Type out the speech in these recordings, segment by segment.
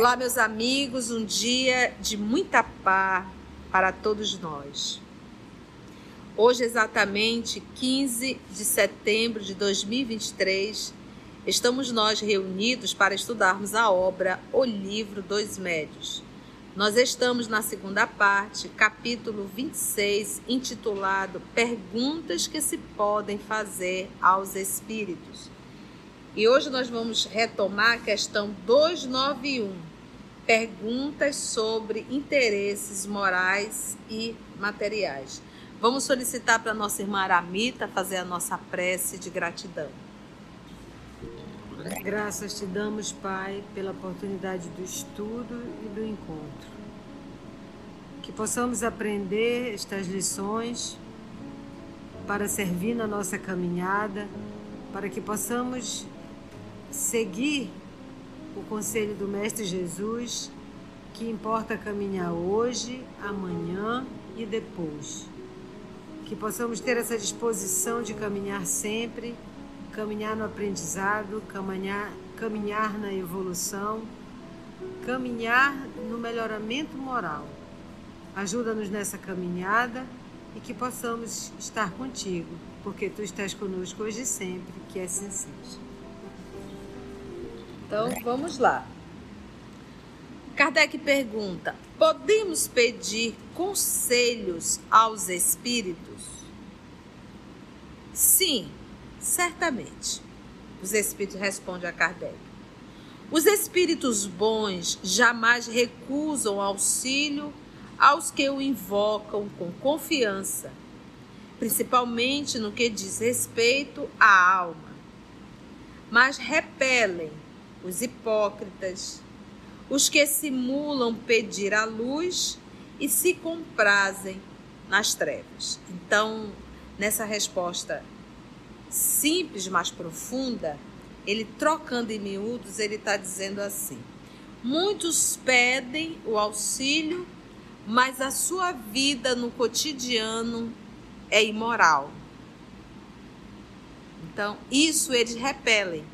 Olá, meus amigos, um dia de muita paz para todos nós. Hoje, exatamente 15 de setembro de 2023, estamos nós reunidos para estudarmos a obra O Livro dos Médios. Nós estamos na segunda parte, capítulo 26, intitulado Perguntas que se podem fazer aos Espíritos. E hoje nós vamos retomar a questão 291, perguntas sobre interesses morais e materiais. Vamos solicitar para nossa irmã Aramita fazer a nossa prece de gratidão. Graças te damos, Pai, pela oportunidade do estudo e do encontro. Que possamos aprender estas lições para servir na nossa caminhada, para que possamos seguir o conselho do Mestre Jesus, que importa caminhar hoje, amanhã e depois. Que possamos ter essa disposição de caminhar sempre, caminhar no aprendizado, caminhar, caminhar na evolução, caminhar no melhoramento moral. Ajuda-nos nessa caminhada e que possamos estar contigo, porque tu estás conosco hoje e sempre, que assim seja. Então vamos lá. Kardec pergunta: podemos pedir conselhos aos espíritos? Sim, certamente. Os espíritos respondem a Kardec. Os espíritos bons jamais recusam auxílio aos que o invocam com confiança, principalmente no que diz respeito à alma, mas repelem os hipócritas, os que simulam pedir a luz e se comprazem nas trevas. Então, nessa resposta simples, mas profunda, ele trocando em miúdos, ele está dizendo assim: muitos pedem o auxílio, mas a sua vida no cotidiano é imoral. Então, isso eles repelem.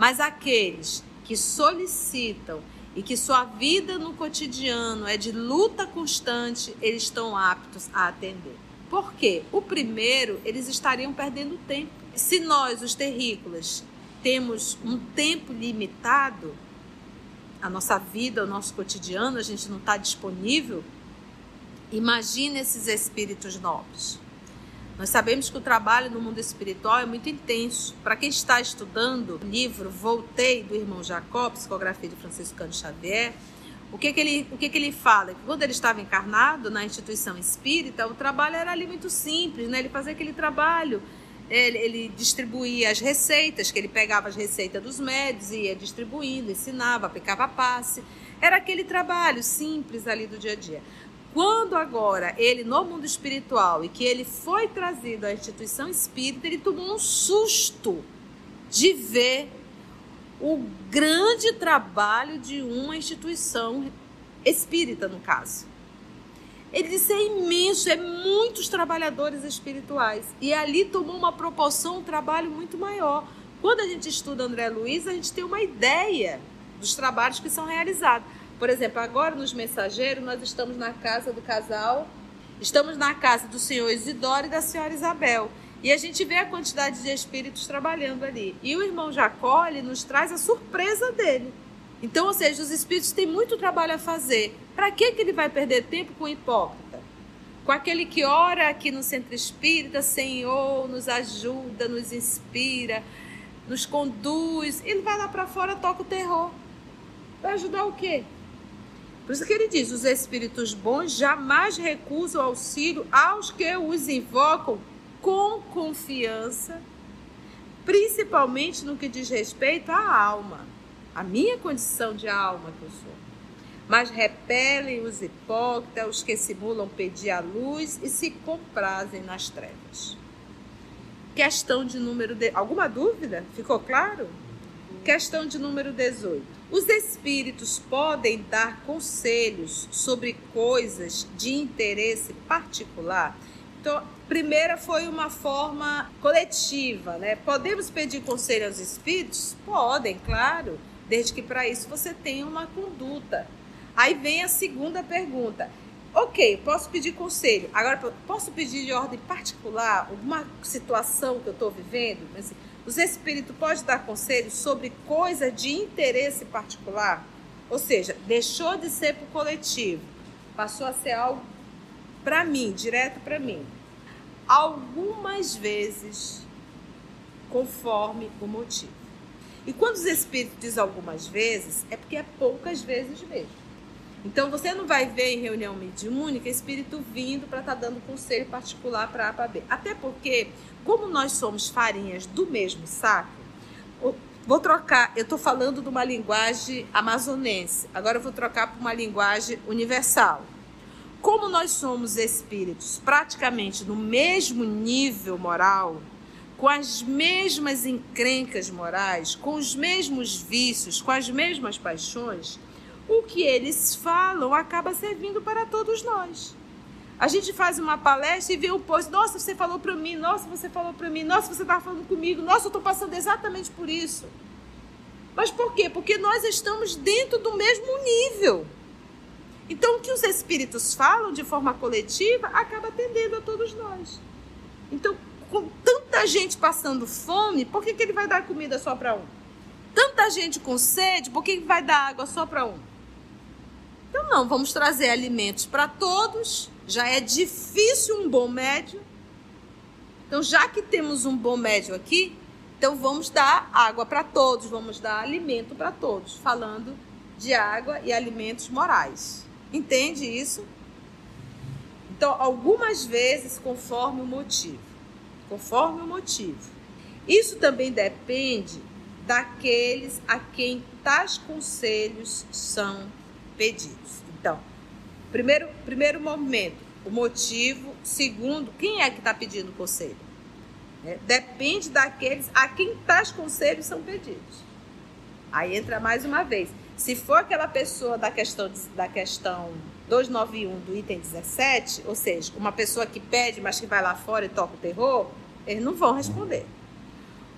Mas aqueles que solicitam e que sua vida no cotidiano é de luta constante, eles estão aptos a atender. Por quê? O primeiro, eles estariam perdendo tempo. Se nós, os terrícolas, temos um tempo limitado, a nossa vida, o nosso cotidiano, a gente não está disponível, imagine esses espíritos nobres. Nós sabemos que o trabalho no mundo espiritual é muito intenso. Para quem está estudando o livro Voltei, do irmão Jacó, psicografia de Franciscano Xavier, o que, que, ele, o que, que ele fala? Que quando ele estava encarnado na instituição espírita, o trabalho era ali muito simples, né? ele fazia aquele trabalho, ele, ele distribuía as receitas, que ele pegava as receitas dos médicos e ia distribuindo, ensinava, aplicava passe. Era aquele trabalho simples ali do dia a dia. Quando agora ele, no mundo espiritual, e que ele foi trazido à instituição espírita, ele tomou um susto de ver o grande trabalho de uma instituição espírita, no caso. Ele disse: é imenso, é muitos trabalhadores espirituais. E ali tomou uma proporção, um trabalho muito maior. Quando a gente estuda André Luiz, a gente tem uma ideia dos trabalhos que são realizados. Por exemplo, agora nos mensageiros, nós estamos na casa do casal, estamos na casa do senhor Isidoro e da senhora Isabel. E a gente vê a quantidade de espíritos trabalhando ali. E o irmão Jacó, ele nos traz a surpresa dele. Então, ou seja, os espíritos têm muito trabalho a fazer. Para que, que ele vai perder tempo com o hipócrita? Com aquele que ora aqui no centro espírita, Senhor, nos ajuda, nos inspira, nos conduz. Ele vai lá para fora, toca o terror. Vai ajudar o quê? Por isso que ele diz: os espíritos bons jamais recusam auxílio aos que os invocam com confiança, principalmente no que diz respeito à alma, a minha condição de alma que eu sou. Mas repelem os hipócritas, os que simulam pedir a luz e se comprazem nas trevas. Questão de número de. Alguma dúvida? Ficou claro? Questão de número 18. Os espíritos podem dar conselhos sobre coisas de interesse particular? Então, primeira foi uma forma coletiva, né? Podemos pedir conselho aos espíritos? Podem, claro. desde que para isso você tenha uma conduta. Aí vem a segunda pergunta. Ok, posso pedir conselho. Agora, posso pedir de ordem particular, alguma situação que eu estou vivendo? Assim, os espíritos podem dar conselho sobre coisa de interesse particular? Ou seja, deixou de ser para o coletivo, passou a ser algo para mim, direto para mim. Algumas vezes, conforme o motivo. E quando os espíritos dizem algumas vezes, é porque é poucas vezes mesmo. Então você não vai ver em reunião mediúnica espírito vindo para estar tá dando conselho particular para A para B. Até porque, como nós somos farinhas do mesmo saco, vou trocar, eu estou falando de uma linguagem amazonense, agora eu vou trocar para uma linguagem universal. Como nós somos espíritos praticamente no mesmo nível moral, com as mesmas encrencas morais, com os mesmos vícios, com as mesmas paixões, o que eles falam acaba servindo para todos nós. A gente faz uma palestra e vê o post, nossa, você falou para mim, nossa, você falou para mim, nossa, você estava falando comigo, nossa, eu estou passando exatamente por isso. Mas por quê? Porque nós estamos dentro do mesmo nível. Então, o que os espíritos falam de forma coletiva acaba atendendo a todos nós. Então, com tanta gente passando fome, por que, que ele vai dar comida só para um? Tanta gente com sede, por que, que vai dar água só para um? Então, não, vamos trazer alimentos para todos. Já é difícil um bom médio. Então, já que temos um bom médio aqui, então vamos dar água para todos, vamos dar alimento para todos, falando de água e alimentos morais. Entende isso? Então, algumas vezes, conforme o motivo. Conforme o motivo. Isso também depende daqueles a quem tais conselhos são pedidos. Então, primeiro, primeiro momento, o motivo. Segundo, quem é que está pedindo conselho? É, depende daqueles a quem tais conselhos são pedidos. Aí entra mais uma vez. Se for aquela pessoa da questão, da questão 291 do item 17, ou seja, uma pessoa que pede, mas que vai lá fora e toca o terror, eles não vão responder.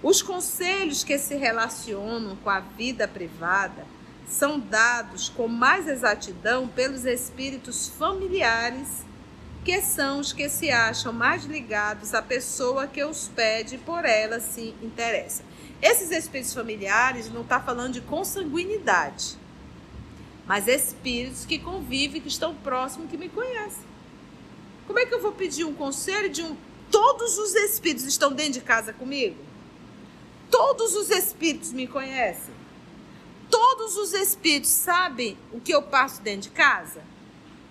Os conselhos que se relacionam com a vida privada são dados com mais exatidão pelos espíritos familiares, que são os que se acham mais ligados à pessoa que os pede por ela se interessa. Esses espíritos familiares não está falando de consanguinidade, mas espíritos que convivem, que estão próximos, que me conhecem. Como é que eu vou pedir um conselho de um. Todos os espíritos estão dentro de casa comigo? Todos os espíritos me conhecem? Todos os espíritos sabem o que eu passo dentro de casa?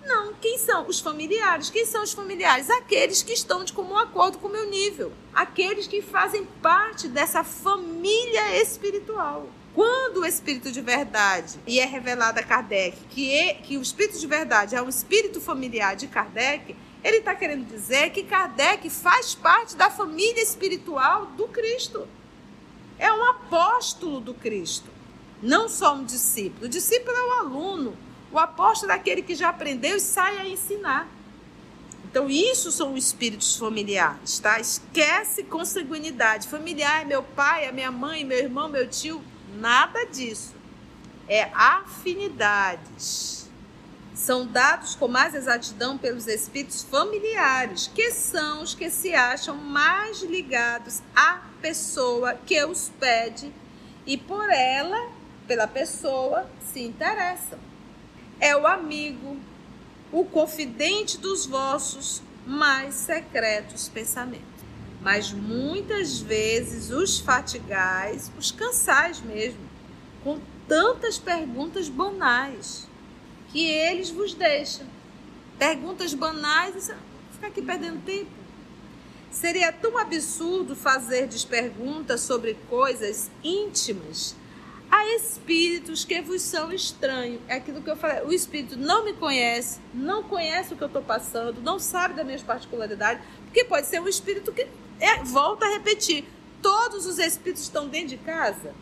Não. Quem são? Os familiares. Quem são os familiares? Aqueles que estão de comum acordo com o meu nível. Aqueles que fazem parte dessa família espiritual. Quando o espírito de verdade, e é revelado a Kardec, que, é, que o espírito de verdade é um espírito familiar de Kardec, ele está querendo dizer que Kardec faz parte da família espiritual do Cristo. É um apóstolo do Cristo não só um discípulo. O discípulo é o aluno, o apóstolo é aquele que já aprendeu e sai a ensinar. Então, isso são os espíritos familiares, tá? Esquece consanguinidade. Familiar é meu pai, é minha mãe, meu irmão, meu tio. Nada disso. É afinidades. São dados com mais exatidão pelos espíritos familiares, que são os que se acham mais ligados à pessoa que os pede e por ela pela pessoa se interessam. É o amigo, o confidente dos vossos mais secretos pensamentos. Mas muitas vezes os fatigais, os cansais mesmo, com tantas perguntas banais que eles vos deixam. Perguntas banais, fica aqui perdendo tempo. Seria tão absurdo fazer perguntas sobre coisas íntimas Há espíritos que vos são estranhos. É aquilo que eu falei. O espírito não me conhece, não conhece o que eu estou passando, não sabe das minhas particularidades, porque pode ser um espírito que é, volta a repetir. Todos os espíritos estão dentro de casa.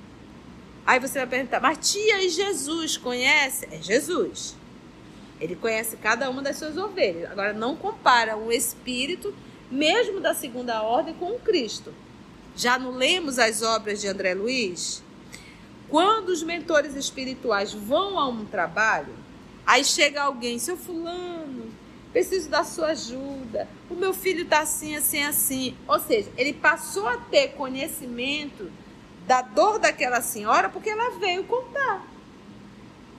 Aí você vai perguntar, mas tia e Jesus conhece? É Jesus. Ele conhece cada uma das suas ovelhas. Agora, não compara um espírito, mesmo da segunda ordem, com o Cristo. Já não lemos as obras de André Luiz? Quando os mentores espirituais vão a um trabalho, aí chega alguém, seu fulano, preciso da sua ajuda. O meu filho está assim, assim, assim. Ou seja, ele passou a ter conhecimento da dor daquela senhora porque ela veio contar.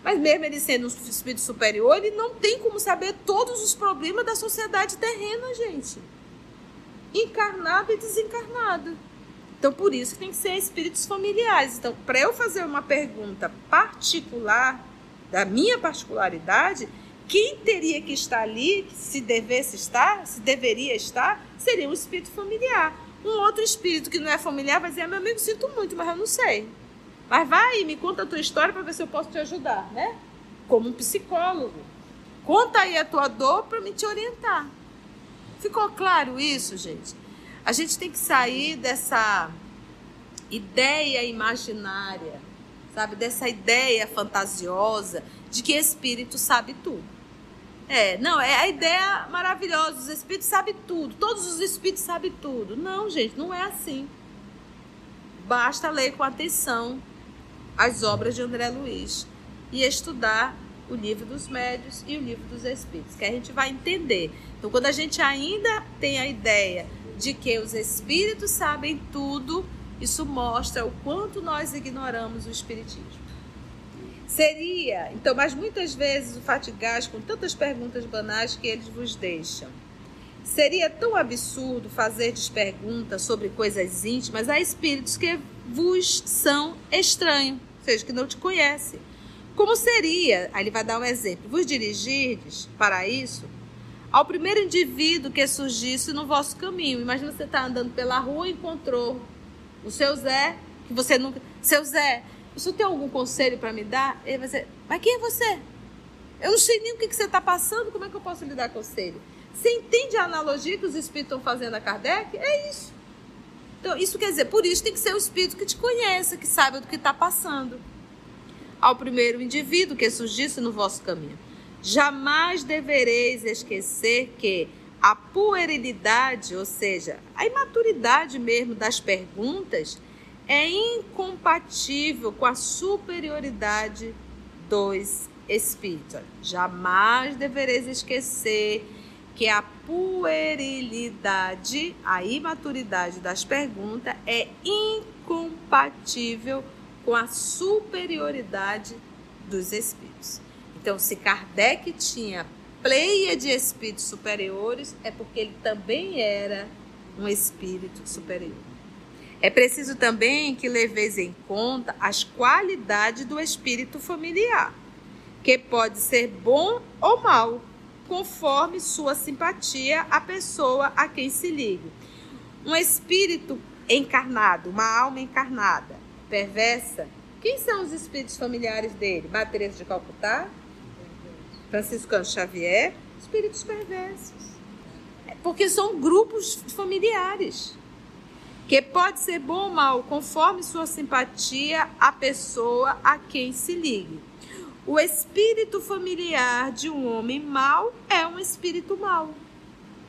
Mas mesmo ele sendo um espírito superior, ele não tem como saber todos os problemas da sociedade terrena, gente. Encarnado e desencarnado. Então, por isso que tem que ser espíritos familiares. Então, para eu fazer uma pergunta particular, da minha particularidade, quem teria que estar ali, se devesse estar, se deveria estar, seria um espírito familiar. Um outro espírito que não é familiar vai dizer: ah, meu amigo, sinto muito, mas eu não sei. Mas vai e me conta a tua história para ver se eu posso te ajudar, né? Como um psicólogo. Conta aí a tua dor para me te orientar. Ficou claro isso, gente? A gente tem que sair dessa ideia imaginária, sabe? Dessa ideia fantasiosa de que espírito sabe tudo. É, não, é a ideia maravilhosa. Os espíritos sabem tudo. Todos os espíritos sabem tudo. Não, gente, não é assim. Basta ler com atenção as obras de André Luiz e estudar o livro dos médios e o livro dos espíritos, que a gente vai entender. Então, quando a gente ainda tem a ideia de que os espíritos sabem tudo, isso mostra o quanto nós ignoramos o espiritismo. Seria, então, mas muitas vezes o fatigás com tantas perguntas banais que eles vos deixam. Seria tão absurdo fazer perguntas sobre coisas íntimas a espíritos que vos são estranhos, ou seja, que não te conhecem. Como seria, aí ele vai dar um exemplo, vos dirigirdes para isso ao primeiro indivíduo que surgisse no vosso caminho. Imagina você estar tá andando pela rua e encontrou o seu Zé, que você nunca. Seu Zé, você tem algum conselho para me dar? Ele vai dizer, mas quem é você? Eu não sei nem o que, que você está passando, como é que eu posso lhe dar conselho? Você entende a analogia que os espíritos estão fazendo a Kardec? É isso. Então, isso quer dizer, por isso tem que ser o espírito que te conheça, que saiba do que está passando. Ao primeiro indivíduo que surgisse no vosso caminho. Jamais devereis esquecer que a puerilidade, ou seja, a imaturidade mesmo das perguntas, é incompatível com a superioridade dos espíritos. Jamais devereis esquecer que a puerilidade, a imaturidade das perguntas é incompatível com a superioridade dos espíritos. Então, se Kardec tinha pleia de espíritos superiores, é porque ele também era um espírito superior. É preciso também que leveis em conta as qualidades do espírito familiar, que pode ser bom ou mal, conforme sua simpatia à pessoa a quem se ligue. Um espírito encarnado, uma alma encarnada, perversa, quem são os espíritos familiares dele? Maria de Calcutá? Francisco Xavier? Espíritos perversos. É porque são grupos familiares que pode ser bom ou mal, conforme sua simpatia à pessoa a quem se ligue. O espírito familiar de um homem mau é um espírito mau.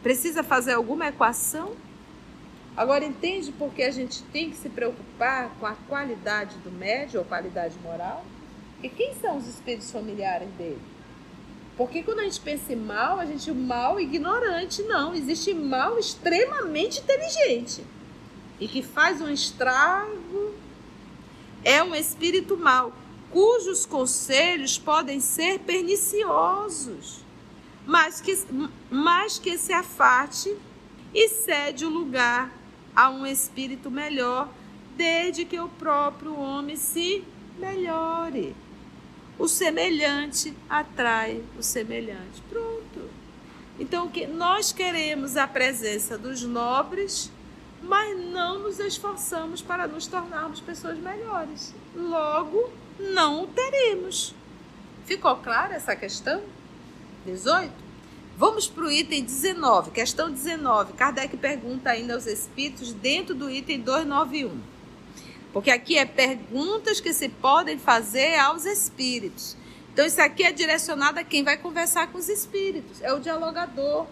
Precisa fazer alguma equação? Agora entende por que a gente tem que se preocupar com a qualidade do médio ou qualidade moral? E quem são os espíritos familiares dele? Porque quando a gente pensa em mal, a gente mal ignorante, não. Existe mal extremamente inteligente e que faz um estrago é um espírito mau, cujos conselhos podem ser perniciosos, mas que, mas que se afaste e cede o lugar a um espírito melhor, desde que o próprio homem se melhore. O semelhante atrai o semelhante. Pronto. Então, que nós queremos a presença dos nobres mas não nos esforçamos para nos tornarmos pessoas melhores. Logo, não o teremos. Ficou clara essa questão? 18? Vamos para o item 19, questão 19. Kardec pergunta ainda aos espíritos dentro do item 291. Porque aqui é perguntas que se podem fazer aos espíritos. Então, isso aqui é direcionado a quem vai conversar com os espíritos, é o dialogador.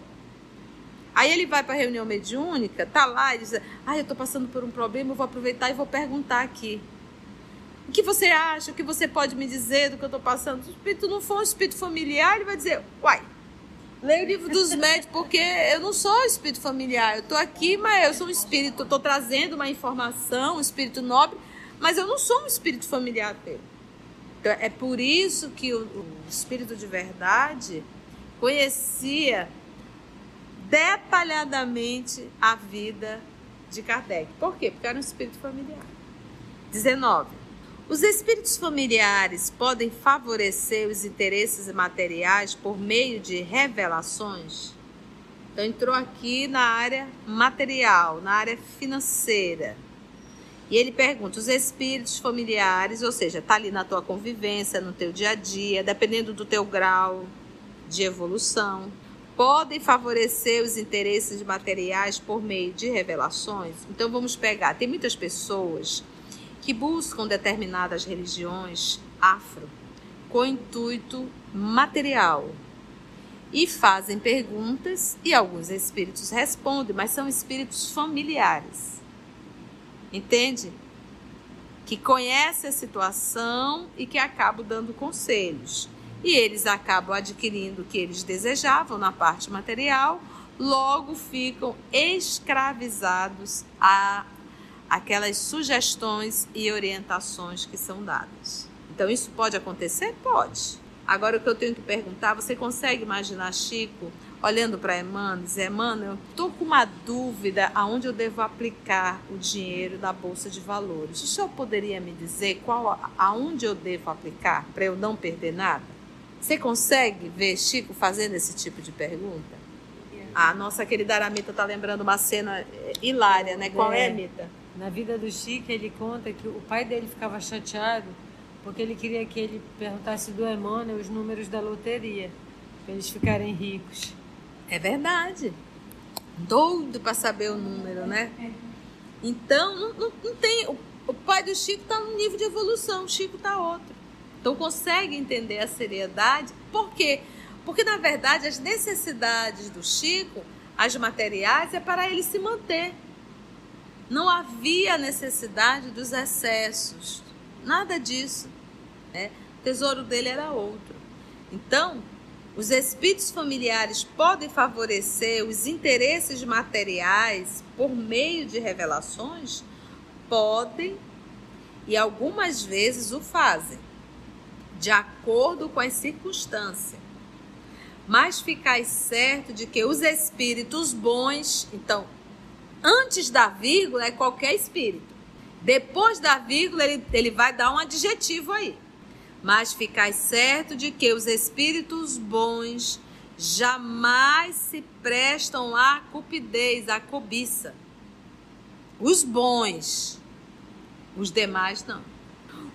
Aí ele vai para a reunião mediúnica, tá lá e diz: Ah, eu estou passando por um problema, eu vou aproveitar e vou perguntar aqui. O que você acha? O que você pode me dizer do que eu estou passando? Se o espírito não for um espírito familiar, ele vai dizer, uai, leia o livro dos médicos, porque eu não sou espírito familiar. Eu estou aqui, mas eu sou um espírito, estou trazendo uma informação, um espírito nobre, mas eu não sou um espírito familiar dele. Então, é por isso que o, o espírito de verdade conhecia detalhadamente a vida de Kardec. Por quê? Porque era um espírito familiar. 19. Os espíritos familiares podem favorecer os interesses materiais por meio de revelações? Então, entrou aqui na área material, na área financeira. E ele pergunta: os espíritos familiares, ou seja, está ali na tua convivência, no teu dia a dia, dependendo do teu grau de evolução, podem favorecer os interesses materiais por meio de revelações? Então, vamos pegar: tem muitas pessoas que buscam determinadas religiões afro com intuito material e fazem perguntas e alguns espíritos respondem, mas são espíritos familiares. Entende? Que conhecem a situação e que acabam dando conselhos. E eles acabam adquirindo o que eles desejavam na parte material, logo ficam escravizados a aquelas sugestões e orientações que são dadas. Então, isso pode acontecer? Pode. Agora, o que eu tenho que perguntar, você consegue imaginar Chico olhando para Emmanuel e dizer, Emmanuel, eu estou com uma dúvida aonde eu devo aplicar o dinheiro da Bolsa de Valores. O senhor poderia me dizer qual, aonde eu devo aplicar para eu não perder nada? Você consegue ver Chico fazendo esse tipo de pergunta? A nossa querida Aramita está lembrando uma cena eh, hilária, né? Qual é, Mita? Na vida do Chico, ele conta que o pai dele ficava chateado porque ele queria que ele perguntasse do Emmanuel os números da loteria, para eles ficarem ricos. É verdade. Doido para saber o número, né? Então, não, não, não tem. O, o, pai do Chico está num nível de evolução, o Chico está outro. Então, consegue entender a seriedade. Por quê? Porque, na verdade, as necessidades do Chico, as materiais, é para ele se manter. Não havia necessidade dos excessos, nada disso. Né? O tesouro dele era outro. Então, os espíritos familiares podem favorecer os interesses materiais por meio de revelações? Podem e algumas vezes o fazem, de acordo com as circunstâncias. Mas ficais certo de que os espíritos bons, então, Antes da vírgula é qualquer espírito. Depois da vírgula, ele, ele vai dar um adjetivo aí. Mas ficai certo de que os espíritos bons jamais se prestam à cupidez, à cobiça. Os bons, os demais não.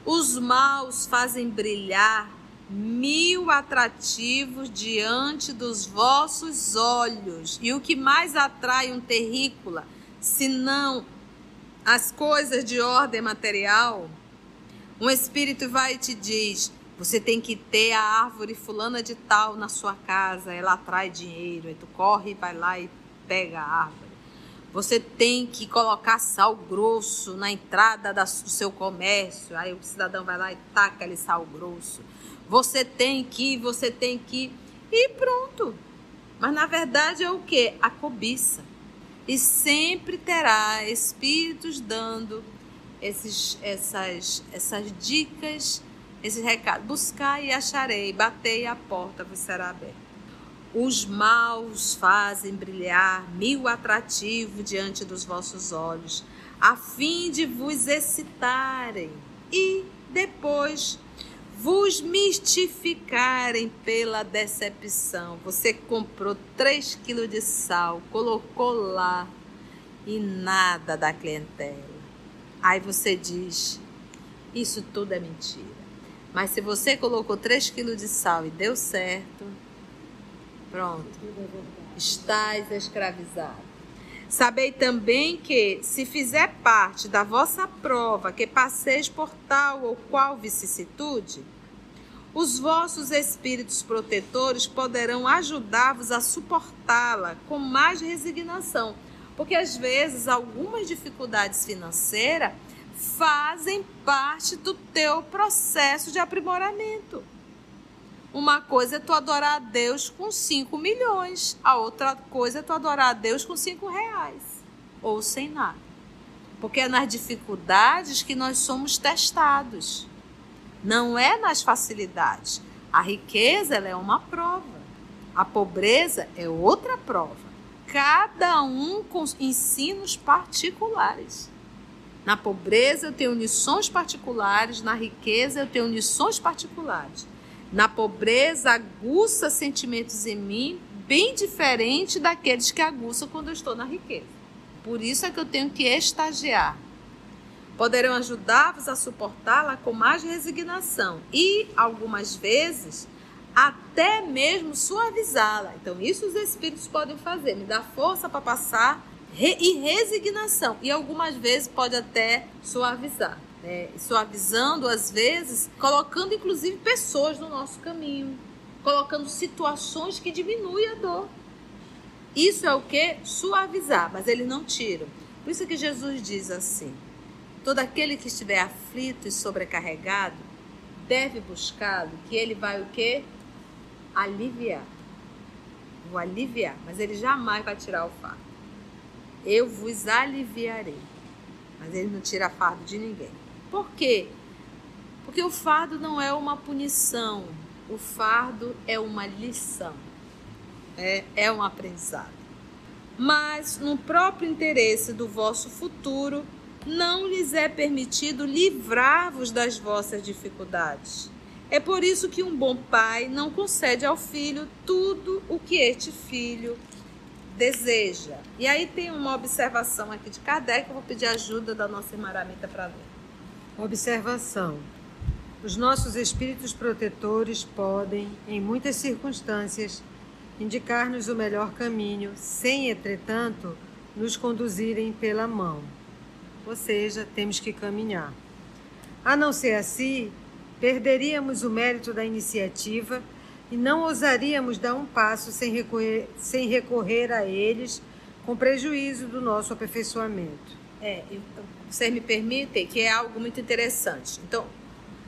Os maus fazem brilhar mil atrativos diante dos vossos olhos. E o que mais atrai um terrícola senão as coisas de ordem material, um espírito vai e te diz: você tem que ter a árvore fulana de tal na sua casa, ela atrai dinheiro. Aí tu corre, vai lá e pega a árvore. Você tem que colocar sal grosso na entrada do seu comércio. Aí o cidadão vai lá e taca ali sal grosso. Você tem que, você tem que. E pronto. Mas na verdade é o que? A cobiça e sempre terá espíritos dando esses, essas, essas dicas, esses recados. Buscar e acharei, batei e a porta vos será aberta. Os maus fazem brilhar mil atrativos diante dos vossos olhos, a fim de vos excitarem e depois vos mistificarem pela decepção. Você comprou 3 quilos de sal, colocou lá e nada da clientela. Aí você diz: Isso tudo é mentira. Mas se você colocou 3 quilos de sal e deu certo, pronto, estás escravizado. Sabei também que, se fizer parte da vossa prova que passeis por tal ou qual vicissitude, os vossos espíritos protetores poderão ajudar-vos a suportá-la com mais resignação. Porque às vezes algumas dificuldades financeiras fazem parte do teu processo de aprimoramento. Uma coisa é tu adorar a Deus com 5 milhões, a outra coisa é tu adorar a Deus com 5 reais, ou sem nada. Porque é nas dificuldades que nós somos testados, não é nas facilidades. A riqueza é uma prova, a pobreza é outra prova. Cada um com ensinos particulares. Na pobreza eu tenho lições particulares, na riqueza eu tenho lições particulares. Na pobreza aguça sentimentos em mim bem diferente daqueles que aguçam quando eu estou na riqueza. Por isso é que eu tenho que estagiar. Poderão ajudar-vos a suportá-la com mais resignação e, algumas vezes, até mesmo suavizá-la. Então, isso os espíritos podem fazer, me dar força para passar e resignação. E algumas vezes pode até suavizar. Né? Suavizando, às vezes, colocando inclusive pessoas no nosso caminho, colocando situações que diminuem a dor. Isso é o que? Suavizar, mas ele não tira. Por isso que Jesus diz assim: todo aquele que estiver aflito e sobrecarregado deve buscá-lo, que ele vai o quê? Aliviar. Vou aliviar, mas ele jamais vai tirar o fardo eu vos aliviarei. Mas ele não tira fardo de ninguém. Por quê? Porque o fardo não é uma punição, o fardo é uma lição, é, é um aprendizado. Mas, no próprio interesse do vosso futuro, não lhes é permitido livrar-vos das vossas dificuldades. É por isso que um bom pai não concede ao filho tudo o que este filho deseja. E aí tem uma observação aqui de Kardec, eu vou pedir ajuda da nossa irmã para ler. Observação. Os nossos espíritos protetores podem, em muitas circunstâncias, indicar-nos o melhor caminho, sem, entretanto, nos conduzirem pela mão. Ou seja, temos que caminhar. A não ser assim, perderíamos o mérito da iniciativa e não ousaríamos dar um passo sem recorrer, sem recorrer a eles com prejuízo do nosso aperfeiçoamento. É, vocês me permitem que é algo muito interessante. Então,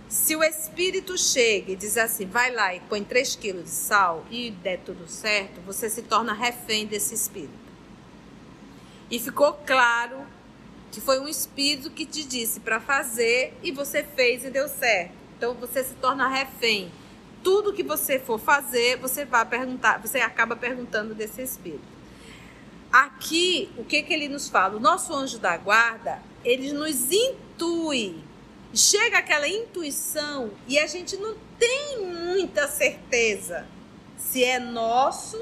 se o espírito chega e diz assim, vai lá e põe 3 quilos de sal e der tudo certo, você se torna refém desse espírito. E ficou claro que foi um espírito que te disse para fazer e você fez e deu certo. Então você se torna refém tudo que você for fazer, você vai perguntar, você acaba perguntando desse espírito. Aqui, o que que ele nos fala? O nosso anjo da guarda, ele nos intui. Chega aquela intuição e a gente não tem muita certeza se é nosso,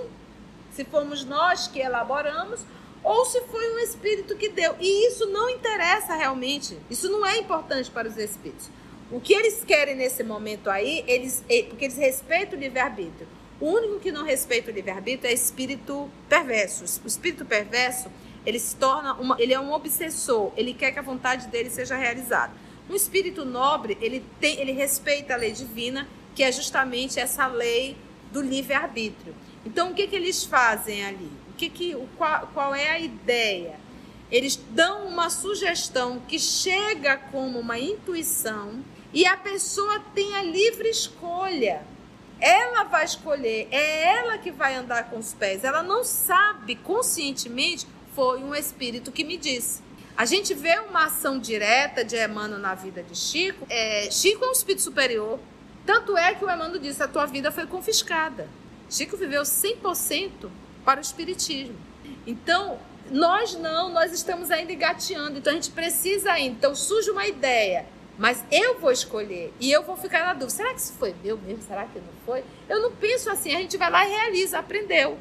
se fomos nós que elaboramos ou se foi um espírito que deu. E isso não interessa realmente. Isso não é importante para os espíritos. O que eles querem nesse momento aí, eles, porque eles respeitam o livre-arbítrio. O único que não respeita o livre-arbítrio é espírito perverso. O espírito perverso, ele se torna uma, ele é um obsessor, ele quer que a vontade dele seja realizada. Um espírito nobre, ele tem, ele respeita a lei divina, que é justamente essa lei do livre-arbítrio. Então, o que, que eles fazem ali? O que que, o, qual, qual é a ideia? Eles dão uma sugestão que chega como uma intuição e a pessoa tem a livre escolha. Ela vai escolher, é ela que vai andar com os pés. Ela não sabe conscientemente, foi um espírito que me disse. A gente vê uma ação direta de Emmanuel na vida de Chico. É, Chico é um espírito superior. Tanto é que o Emmanuel disse: a tua vida foi confiscada. Chico viveu 100% para o espiritismo. Então, nós não, nós estamos ainda engateando. Então, a gente precisa ainda. Então, surge uma ideia mas eu vou escolher e eu vou ficar na dúvida. Será que isso foi meu mesmo? Será que não foi? Eu não penso assim. A gente vai lá e realiza, aprendeu,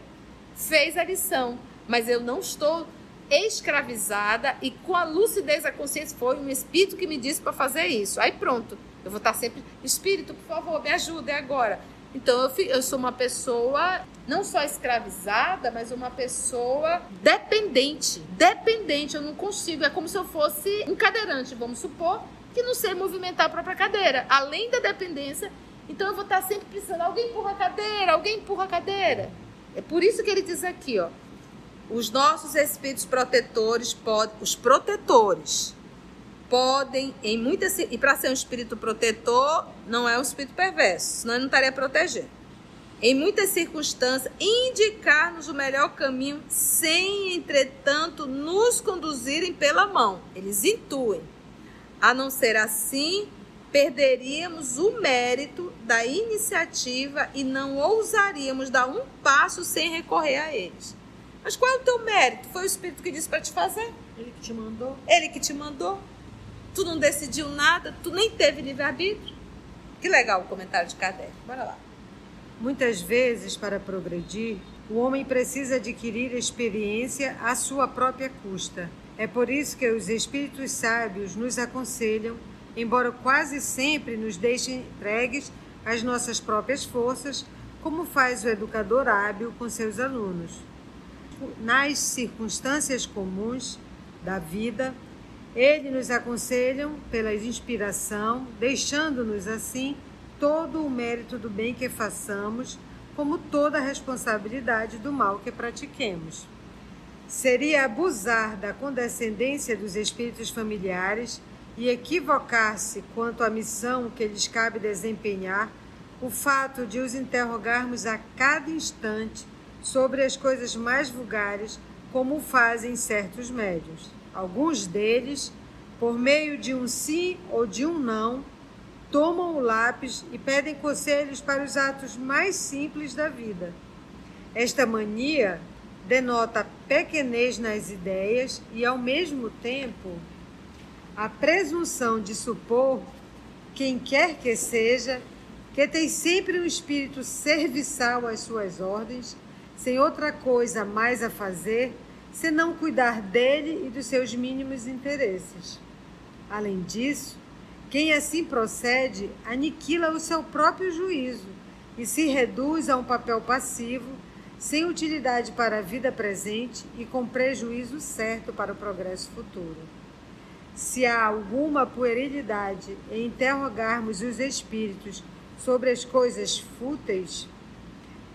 fez a lição. Mas eu não estou escravizada e com a lucidez da consciência foi um espírito que me disse para fazer isso. Aí pronto, eu vou estar sempre, espírito, por favor, me ajude agora. Então eu, eu sou uma pessoa não só escravizada, mas uma pessoa dependente. Dependente, eu não consigo. É como se eu fosse um cadeirante, vamos supor, que não sei movimentar a própria cadeira, além da dependência. Então eu vou estar sempre precisando, alguém empurra a cadeira, alguém empurra a cadeira. É por isso que ele diz aqui, ó, os nossos espíritos protetores podem, os protetores, podem, em muitas e para ser um espírito protetor, não é um espírito perverso, senão ele não estaria protegendo. Em muitas circunstâncias, indicar-nos o melhor caminho, sem, entretanto, nos conduzirem pela mão. Eles intuem. A não ser assim, perderíamos o mérito da iniciativa e não ousaríamos dar um passo sem recorrer a eles. Mas qual é o teu mérito? Foi o Espírito que disse para te fazer? Ele que te mandou? Ele que te mandou. Tu não decidiu nada, tu nem teve livre-arbítrio. Que legal o comentário de Kardec. Bora lá. Muitas vezes, para progredir, o homem precisa adquirir experiência à sua própria custa. É por isso que os espíritos sábios nos aconselham, embora quase sempre nos deixem entregues às nossas próprias forças, como faz o educador hábil com seus alunos nas circunstâncias comuns da vida, ele nos aconselham pela inspiração, deixando-nos assim todo o mérito do bem que façamos, como toda a responsabilidade do mal que pratiquemos. Seria abusar da condescendência dos espíritos familiares e equivocar-se quanto à missão que lhes cabe desempenhar o fato de os interrogarmos a cada instante sobre as coisas mais vulgares, como fazem certos médios. Alguns deles, por meio de um sim ou de um não, tomam o lápis e pedem conselhos para os atos mais simples da vida. Esta mania denota pequenez nas ideias e, ao mesmo tempo, a presunção de supor, quem quer que seja, que tem sempre um espírito serviçal às suas ordens sem outra coisa mais a fazer senão cuidar dele e dos seus mínimos interesses. Além disso, quem assim procede aniquila o seu próprio juízo e se reduz a um papel passivo, sem utilidade para a vida presente e com prejuízo certo para o progresso futuro. Se há alguma puerilidade em interrogarmos os espíritos sobre as coisas fúteis,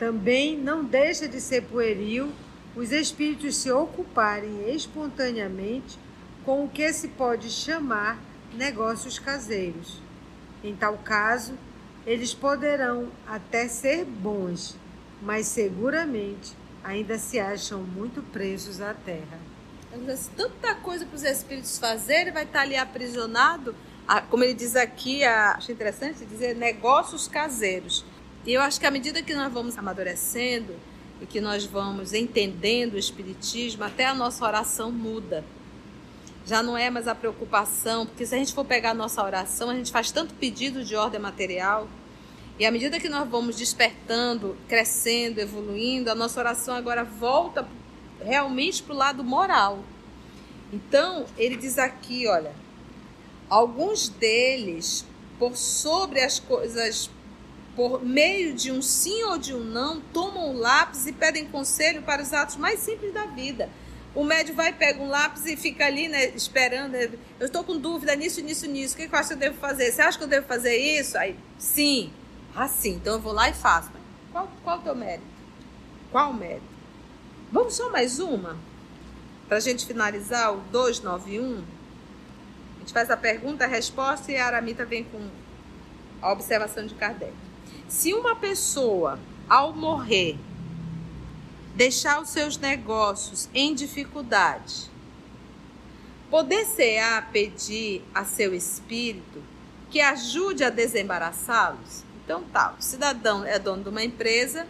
também não deixa de ser pueril os espíritos se ocuparem espontaneamente com o que se pode chamar negócios caseiros. Em tal caso, eles poderão até ser bons, mas seguramente ainda se acham muito presos à terra. Tanta coisa para os espíritos fazerem, vai estar ali aprisionado, como ele diz aqui, acho interessante dizer negócios caseiros. E eu acho que à medida que nós vamos amadurecendo e que nós vamos entendendo o Espiritismo, até a nossa oração muda. Já não é mais a preocupação, porque se a gente for pegar a nossa oração, a gente faz tanto pedido de ordem material. E à medida que nós vamos despertando, crescendo, evoluindo, a nossa oração agora volta realmente para o lado moral. Então, ele diz aqui, olha, alguns deles, por sobre as coisas por meio de um sim ou de um não, tomam o lápis e pedem conselho para os atos mais simples da vida. O médico vai, pega um lápis e fica ali, né, esperando. Né, eu estou com dúvida nisso, nisso, nisso. O que eu acho que eu devo fazer? Você acha que eu devo fazer isso? Aí, sim. Ah, sim. Então eu vou lá e faço. Qual, qual o teu mérito? Qual o mérito? Vamos só mais uma? Para a gente finalizar o 291. A gente faz a pergunta, a resposta e a Aramita vem com a observação de Kardec. Se uma pessoa, ao morrer, deixar os seus negócios em dificuldade, poder-se-á pedir a seu espírito que ajude a desembaraçá-los? Então tá, o cidadão é dono de uma empresa,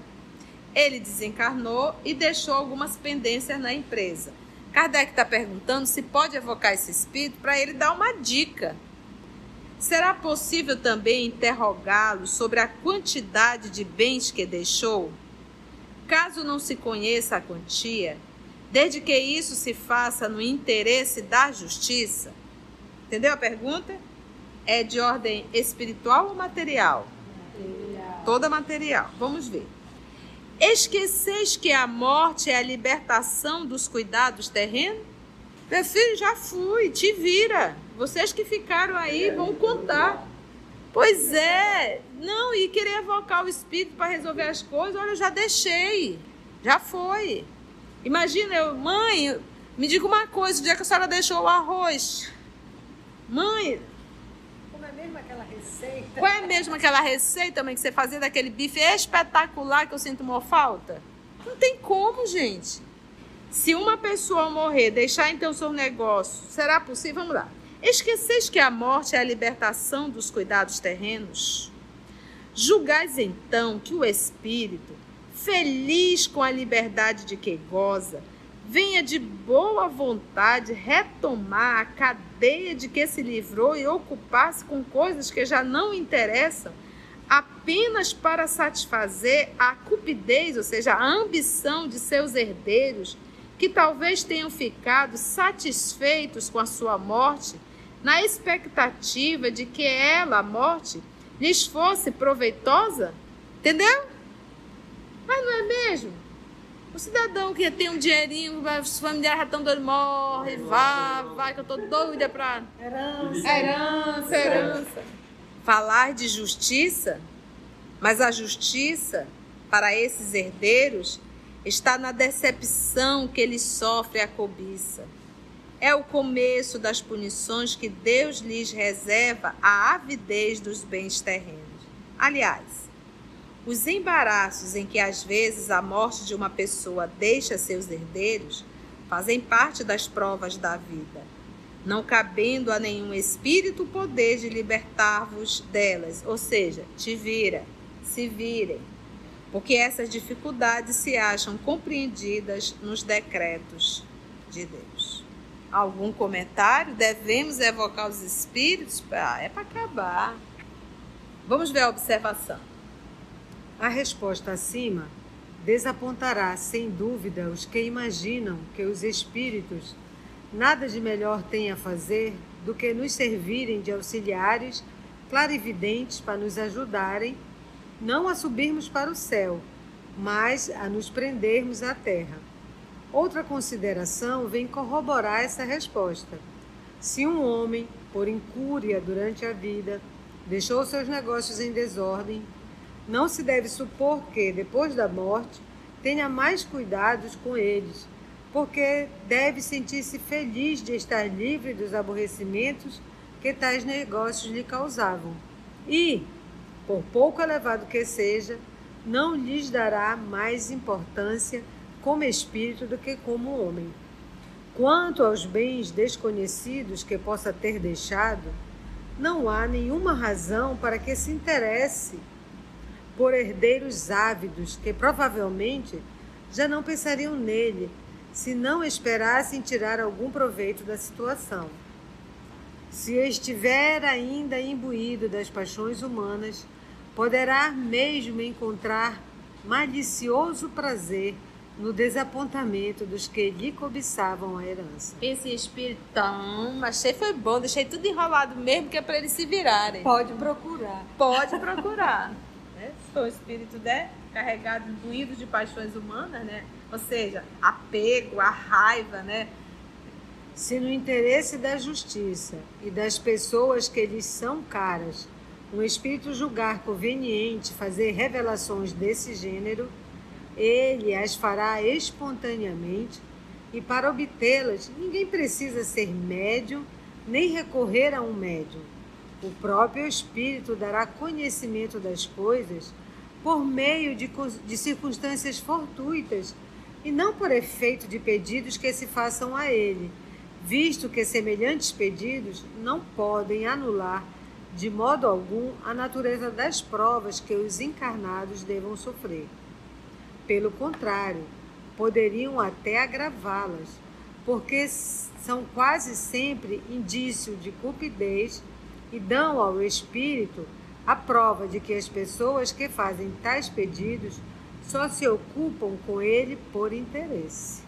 ele desencarnou e deixou algumas pendências na empresa. Kardec está perguntando se pode evocar esse espírito para ele dar uma dica Será possível também interrogá-lo sobre a quantidade de bens que deixou? Caso não se conheça a quantia, desde que isso se faça no interesse da justiça? Entendeu a pergunta? É de ordem espiritual ou material? Material. Toda material. Vamos ver. Esqueceis que a morte é a libertação dos cuidados terrenos? Meu filho, já fui, te vira. Vocês que ficaram aí vão contar. Pois é, não, e querer evocar o espírito para resolver as coisas, olha, eu já deixei. Já foi. Imagina, eu, mãe, me diga uma coisa, o dia que a senhora deixou o arroz. Mãe, como é mesmo aquela receita? Qual é mesmo aquela receita, mãe, que você fazia daquele bife espetacular que eu sinto uma falta? Não tem como, gente. Se uma pessoa morrer, deixar então seu negócio, será possível? Vamos lá. Esqueceis que a morte é a libertação dos cuidados terrenos? Julgais então que o espírito, feliz com a liberdade de que goza, venha de boa vontade retomar a cadeia de que se livrou e ocupar-se com coisas que já não interessam, apenas para satisfazer a cupidez, ou seja, a ambição de seus herdeiros, que talvez tenham ficado satisfeitos com a sua morte, na expectativa de que ela, a morte, lhes fosse proveitosa? Entendeu? Mas não é mesmo? O cidadão que tem um dinheirinho, os familiares já estão doidos, morre, vai, vai, que eu tô doida pra. Herança. Herança, herança. Falar de justiça, mas a justiça para esses herdeiros está na decepção que eles sofrem a cobiça. É o começo das punições que Deus lhes reserva à avidez dos bens terrenos. Aliás, os embaraços em que às vezes a morte de uma pessoa deixa seus herdeiros fazem parte das provas da vida, não cabendo a nenhum espírito o poder de libertar-vos delas, ou seja, te vira, se virem, porque essas dificuldades se acham compreendidas nos decretos de Deus. Algum comentário? Devemos evocar os espíritos? Ah, é para acabar. Vamos ver a observação. A resposta acima desapontará, sem dúvida, os que imaginam que os espíritos nada de melhor têm a fazer do que nos servirem de auxiliares clarividentes para nos ajudarem não a subirmos para o céu, mas a nos prendermos à terra. Outra consideração vem corroborar essa resposta. Se um homem, por incúria durante a vida, deixou seus negócios em desordem, não se deve supor que, depois da morte, tenha mais cuidados com eles, porque deve sentir-se feliz de estar livre dos aborrecimentos que tais negócios lhe causavam. E, por pouco elevado que seja, não lhes dará mais importância como espírito do que como homem. Quanto aos bens desconhecidos que possa ter deixado, não há nenhuma razão para que se interesse por herdeiros ávidos que provavelmente já não pensariam nele se não esperassem tirar algum proveito da situação. Se estiver ainda imbuído das paixões humanas, poderá mesmo encontrar malicioso prazer no desapontamento dos que lhe cobiçavam a herança. Esse espiritão, achei foi bom, deixei tudo enrolado mesmo, que é para eles se virarem. Pode procurar. Pode procurar foi o espírito né, carregado, imbuído de paixões humanas, né? Ou seja, apego, a raiva, né? Se no interesse da justiça e das pessoas que lhes são caras, um espírito julgar conveniente fazer revelações desse gênero, ele as fará espontaneamente e para obtê-las ninguém precisa ser médium nem recorrer a um médium. O próprio Espírito dará conhecimento das coisas por meio de, de circunstâncias fortuitas e não por efeito de pedidos que se façam a ele, visto que semelhantes pedidos não podem anular de modo algum a natureza das provas que os encarnados devam sofrer. Pelo contrário, poderiam até agravá-las, porque são quase sempre indício de cupidez e dão ao espírito a prova de que as pessoas que fazem tais pedidos só se ocupam com ele por interesse.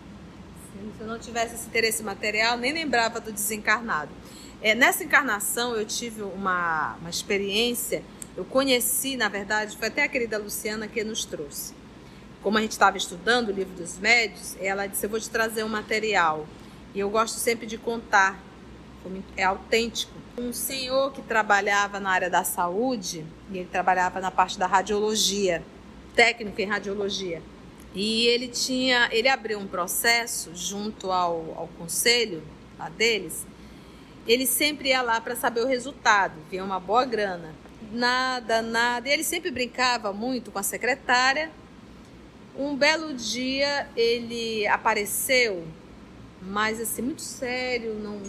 Se eu não tivesse esse interesse material, nem lembrava do desencarnado. É, nessa encarnação, eu tive uma, uma experiência. Eu conheci, na verdade, foi até a querida Luciana que nos trouxe. Como a gente estava estudando o livro dos médios, ela disse: Eu vou te trazer um material. E eu gosto sempre de contar, é autêntico um senhor que trabalhava na área da saúde, e ele trabalhava na parte da radiologia, técnico em radiologia. E ele tinha, ele abriu um processo junto ao, ao conselho lá deles, ele sempre ia lá para saber o resultado, vinha uma boa grana. Nada, nada. E ele sempre brincava muito com a secretária. Um belo dia ele apareceu, mas assim, muito sério, não,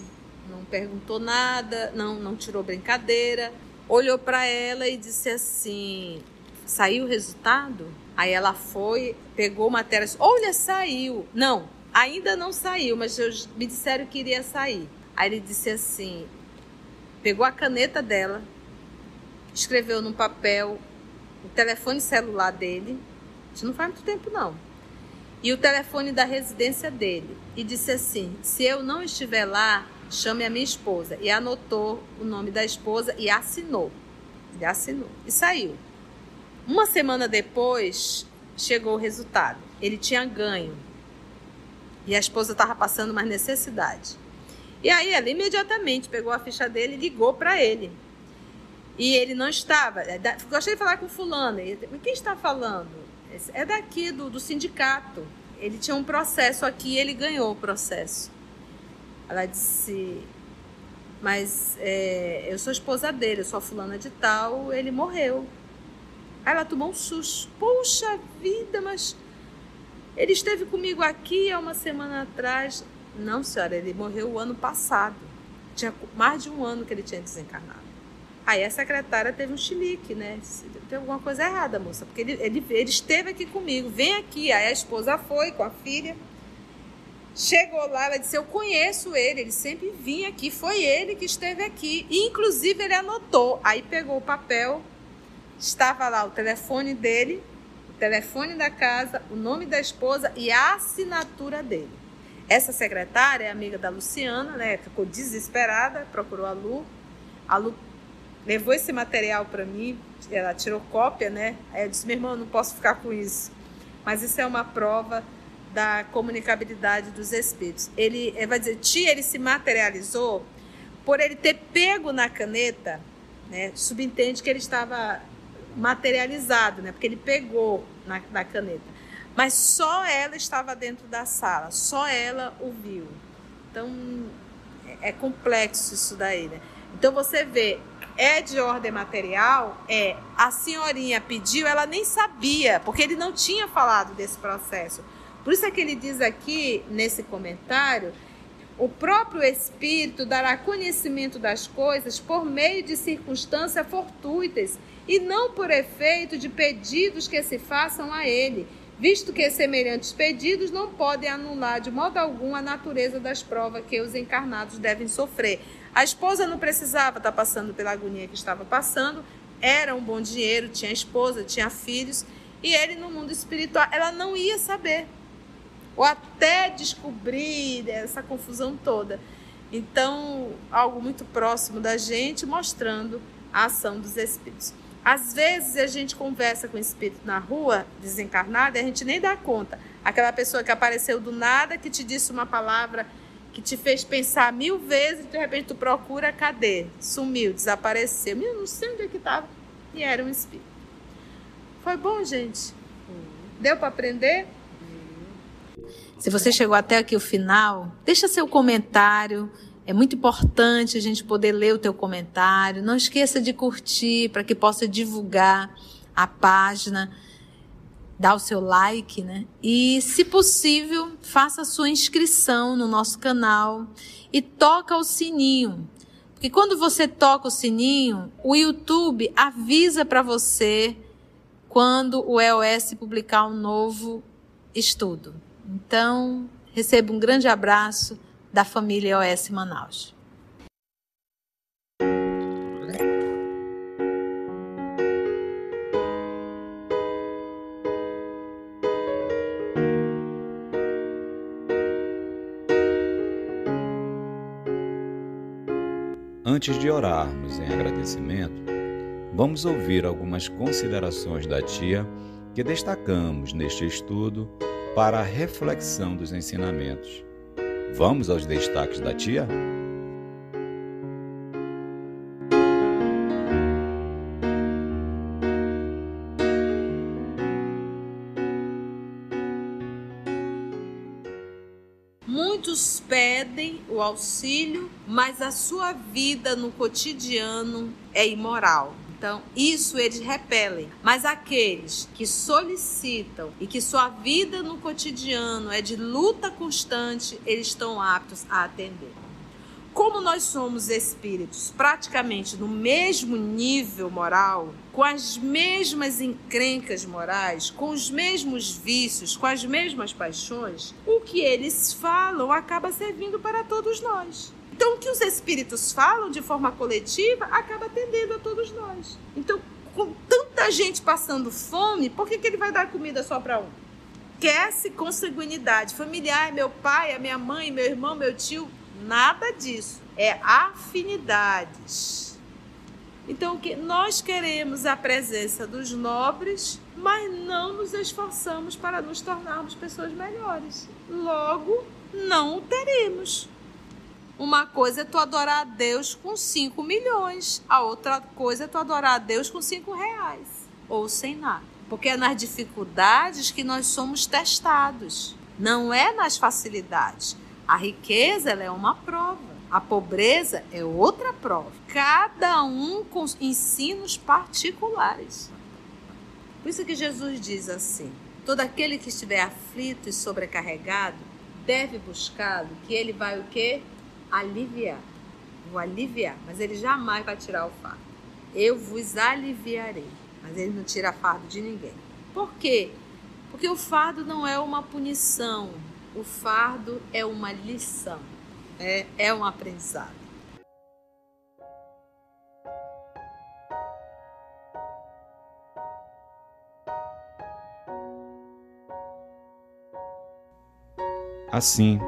não perguntou nada, não, não tirou brincadeira. Olhou para ela e disse assim: saiu o resultado? Aí ela foi, pegou matéria, olha, saiu. Não, ainda não saiu, mas eu, me disseram que iria sair. Aí ele disse assim: pegou a caneta dela, escreveu num papel o telefone celular dele, isso não faz muito tempo não, e o telefone da residência dele, e disse assim: se eu não estiver lá, chame a minha esposa. E anotou o nome da esposa e assinou. Ele assinou e saiu. Uma semana depois, chegou o resultado. Ele tinha ganho. E a esposa estava passando mais necessidade. E aí ela imediatamente pegou a ficha dele e ligou para ele. E ele não estava. É Gostei de falar com fulano. Ele, quem está falando? É daqui do, do sindicato. Ele tinha um processo aqui e ele ganhou o processo. Ela disse, mas é, eu sou esposa dele, eu sou a fulana de tal, ele morreu. Aí ela tomou um susto. Puxa vida, mas ele esteve comigo aqui há uma semana atrás. Não, senhora, ele morreu o ano passado. Tinha mais de um ano que ele tinha desencarnado. Aí a secretária teve um chilique, né? Tem alguma coisa errada, moça, porque ele, ele, ele esteve aqui comigo, vem aqui. Aí a esposa foi com a filha. Chegou lá, ela disse: Eu conheço ele, ele sempre vinha aqui, foi ele que esteve aqui. E, inclusive, ele anotou. Aí pegou o papel, estava lá o telefone dele, o telefone da casa, o nome da esposa e a assinatura dele. Essa secretária é amiga da Luciana, né? Ficou desesperada, procurou a Lu. A Lu levou esse material para mim, ela tirou cópia, né? Aí eu disse: Meu irmão, não posso ficar com isso. Mas isso é uma prova da comunicabilidade dos espíritos. Ele, ele vai dizer, tia, ele se materializou por ele ter pego na caneta, né? Subentende que ele estava materializado, né? Porque ele pegou na, na caneta. Mas só ela estava dentro da sala, só ela o viu. Então é, é complexo isso daí, né? Então você vê, é de ordem material, é a senhorinha pediu, ela nem sabia, porque ele não tinha falado desse processo. Por isso é que ele diz aqui, nesse comentário, o próprio Espírito dará conhecimento das coisas por meio de circunstâncias fortuitas e não por efeito de pedidos que se façam a ele, visto que semelhantes pedidos não podem anular de modo algum a natureza das provas que os encarnados devem sofrer. A esposa não precisava estar passando pela agonia que estava passando, era um bom dinheiro, tinha esposa, tinha filhos, e ele no mundo espiritual, ela não ia saber ou até descobrir essa confusão toda. Então, algo muito próximo da gente, mostrando a ação dos espíritos. Às vezes a gente conversa com o espírito na rua, desencarnado, e a gente nem dá conta. Aquela pessoa que apareceu do nada, que te disse uma palavra que te fez pensar mil vezes, de repente tu procura, cadê? Sumiu, desapareceu. Eu não sei onde é que estava. E era um espírito. Foi bom, gente? Deu para aprender? Se você chegou até aqui o final, deixa seu comentário. É muito importante a gente poder ler o teu comentário. Não esqueça de curtir para que possa divulgar a página, dar o seu like, né? E, se possível, faça a sua inscrição no nosso canal e toca o sininho. Porque quando você toca o sininho, o YouTube avisa para você quando o EOS publicar um novo estudo. Então, receba um grande abraço da família OS Manaus. Antes de orarmos em agradecimento, vamos ouvir algumas considerações da tia que destacamos neste estudo para a reflexão dos ensinamentos. Vamos aos destaques da tia? Auxílio, mas a sua vida no cotidiano é imoral. Então, isso eles repelem. Mas aqueles que solicitam e que sua vida no cotidiano é de luta constante, eles estão aptos a atender. Como nós somos espíritos praticamente no mesmo nível moral, com as mesmas encrencas morais, com os mesmos vícios, com as mesmas paixões, o que eles falam acaba servindo para todos nós. Então, o que os espíritos falam de forma coletiva acaba atendendo a todos nós. Então, com tanta gente passando fome, por que, que ele vai dar comida só para um? Esquece consanguinidade familiar, meu pai, a minha mãe, meu irmão, meu tio, Nada disso. É afinidades. Então, que nós queremos a presença dos nobres, mas não nos esforçamos para nos tornarmos pessoas melhores. Logo, não o teremos. Uma coisa é tu adorar a Deus com 5 milhões, a outra coisa é tu adorar a Deus com 5 reais, ou sem nada. Porque é nas dificuldades que nós somos testados, não é nas facilidades. A riqueza é uma prova. A pobreza é outra prova. Cada um com ensinos particulares. Por isso que Jesus diz assim: todo aquele que estiver aflito e sobrecarregado deve buscá-lo, que ele vai o quê? Aliviar. Vou aliviar, mas ele jamais vai tirar o fardo. Eu vos aliviarei, mas ele não tira fardo de ninguém. Por quê? Porque o fardo não é uma punição, o fardo é uma lição, é, é um aprendizado. Assim,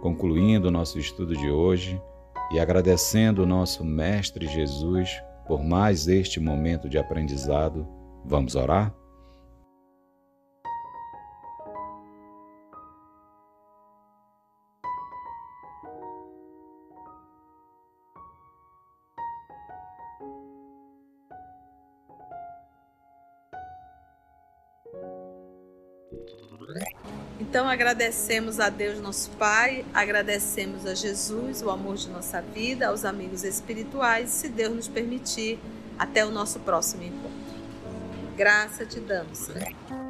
concluindo o nosso estudo de hoje e agradecendo o nosso Mestre Jesus por mais este momento de aprendizado, vamos orar? Agradecemos a Deus nosso Pai, agradecemos a Jesus, o amor de nossa vida, aos amigos espirituais, se Deus nos permitir, até o nosso próximo encontro. Graça te damos, Senhor.